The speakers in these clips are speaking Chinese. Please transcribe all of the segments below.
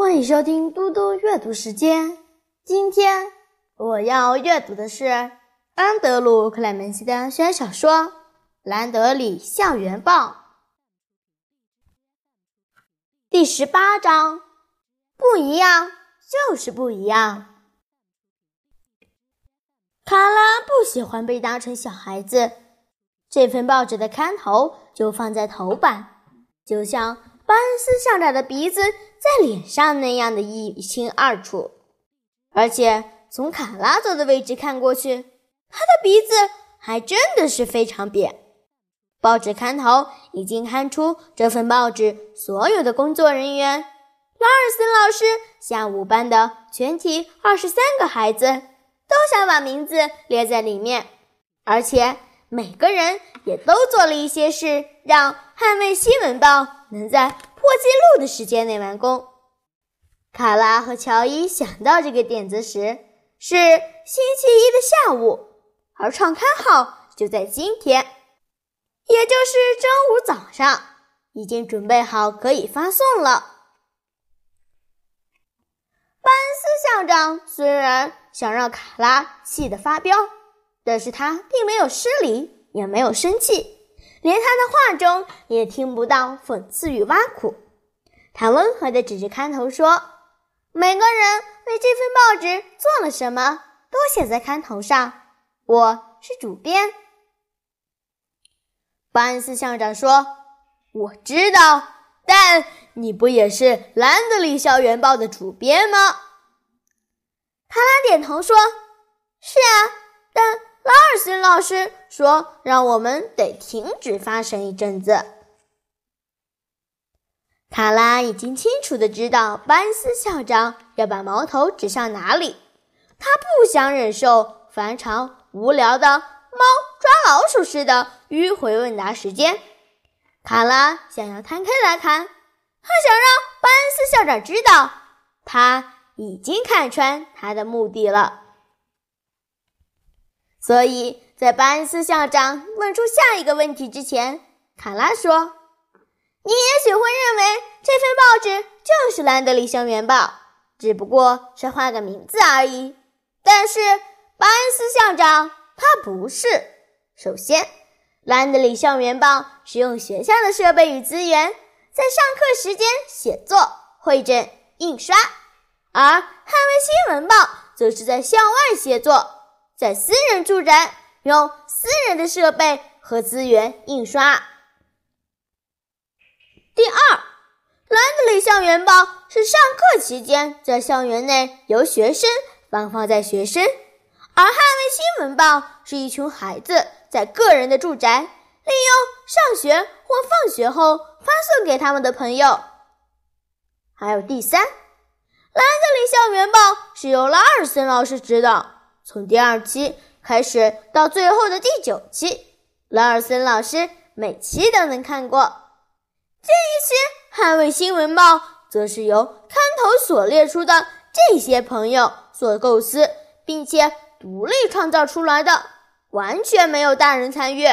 欢迎收听嘟嘟阅读时间。今天我要阅读的是安德鲁·克莱门斯的小说《兰德里校园报》第十八章。不一样就是不一样。卡拉不喜欢被当成小孩子。这份报纸的刊头就放在头版，就像班斯校长的鼻子。在脸上那样的一清二楚，而且从卡拉坐的位置看过去，他的鼻子还真的是非常扁。报纸刊头已经刊出这份报纸所有的工作人员，拉尔森老师下午班的全体二十三个孩子都想把名字列在里面，而且每个人也都做了一些事，让《捍卫新闻报》能在。破纪录的时间内完工。卡拉和乔伊想到这个点子时是星期一的下午，而创刊号就在今天，也就是周五早上，已经准备好可以发送了。班斯校长虽然想让卡拉气得发飙，但是他并没有失礼，也没有生气。连他的话中也听不到讽刺与挖苦，他温和地指着刊头说：“每个人为这份报纸做了什么，都写在刊头上。我是主编。”班斯校长说：“我知道，但你不也是兰德里校园报的主编吗？”卡拉点头说：“是啊，但……”拉尔森老师说：“让我们得停止发声一阵子。”卡拉已经清楚的知道班斯校长要把矛头指向哪里。他不想忍受反常、无聊的猫抓老鼠似的迂回问答时间。卡拉想要摊开来看，他想让班斯校长知道，他已经看穿他的目的了。所以在巴恩斯校长问出下一个问题之前，卡拉说：“你也许会认为这份报纸就是《兰德里校园报》，只不过是换个名字而已。但是巴恩斯校长他不是。首先，《兰德里校园报》使用学校的设备与资源，在上课时间写作、会诊、印刷，而《捍卫新闻报》则是在校外写作。”在私人住宅用私人的设备和资源印刷。第二，兰德里校园报是上课期间在校园内由学生发放在学生，而捍卫新闻报是一群孩子在个人的住宅利用上学或放学后发送给他们的朋友。还有第三，兰德里校园报是由拉尔森老师指导。从第二期开始到最后的第九期，拉尔森老师每期都能看过。这一期《捍卫新闻报》则是由刊头所列出的这些朋友所构思，并且独立创造出来的，完全没有大人参与。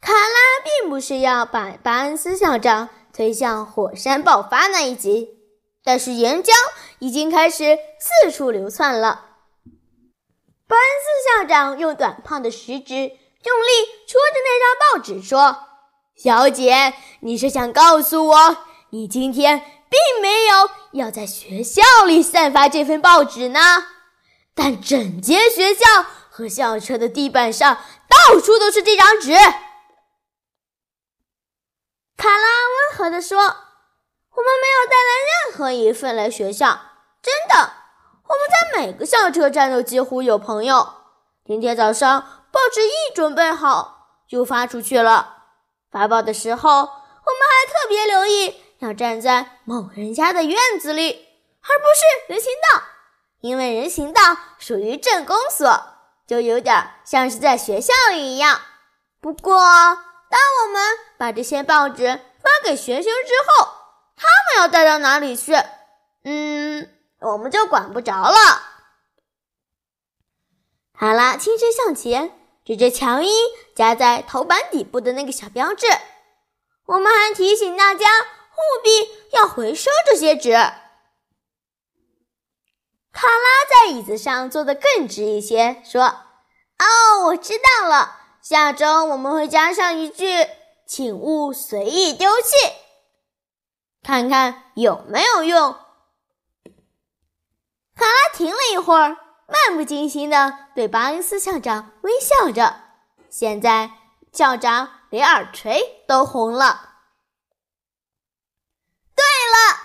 卡拉并不是要把巴恩斯校长推向火山爆发那一集。但是岩浆已经开始四处流窜了。班斯校长用短胖的食指用力戳着那张报纸，说：“小姐，你是想告诉我，你今天并没有要在学校里散发这份报纸呢？但整间学校和校车的地板上到处都是这张纸。”卡拉温和地说。我们没有带来任何一份来学校，真的。我们在每个校车站都几乎有朋友。今天早上报纸一准备好就发出去了。发报的时候，我们还特别留意要站在某人家的院子里，而不是人行道，因为人行道属于镇公所，就有点像是在学校里一样。不过，当我们把这些报纸发给学生之后，他们要带到哪里去？嗯，我们就管不着了。好了，轻身向前，指着乔伊夹在头板底部的那个小标志。我们还提醒大家，务必要回收这些纸。卡拉在椅子上坐得更直一些，说：“哦，我知道了。下周我们会加上一句，请勿随意丢弃，看看有没有用。”卡拉停了一会儿，漫不经心地对巴恩斯校长微笑着。现在校长连耳垂都红了。对了，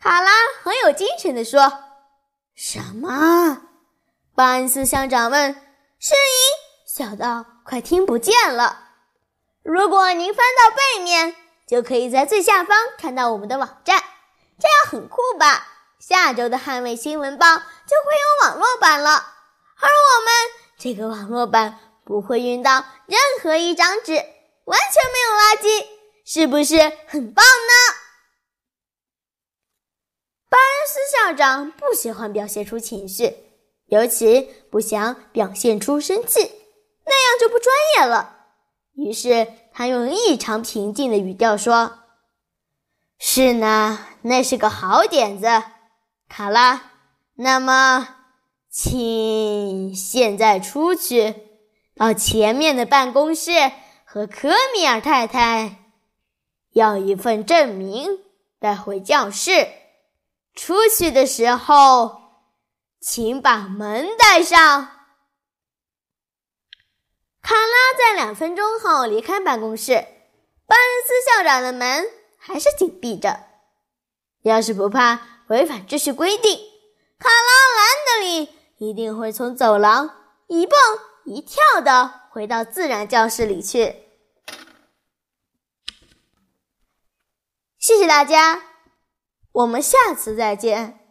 卡拉很有精神地说。什么？巴恩斯校长问。声音小到快听不见了。如果您翻到背面，就可以在最下方看到我们的网站，这样很酷吧？下周的《捍卫新闻报》就会有网络版了，而我们这个网络版不会运到任何一张纸，完全没有垃圾，是不是很棒呢？巴恩斯校长不喜欢表现出情绪，尤其不想表现出生气，那样就不专业了。于是他用异常平静的语调说：“是呢，那是个好点子，卡拉。那么，请现在出去，到前面的办公室和科米尔太太要一份证明，带回教室。”出去的时候，请把门带上。卡拉在两分钟后离开办公室，巴恩斯校长的门还是紧闭着。要是不怕违反秩序规定，卡拉兰德里一定会从走廊一蹦一跳的回到自然教室里去。谢谢大家。我们下次再见。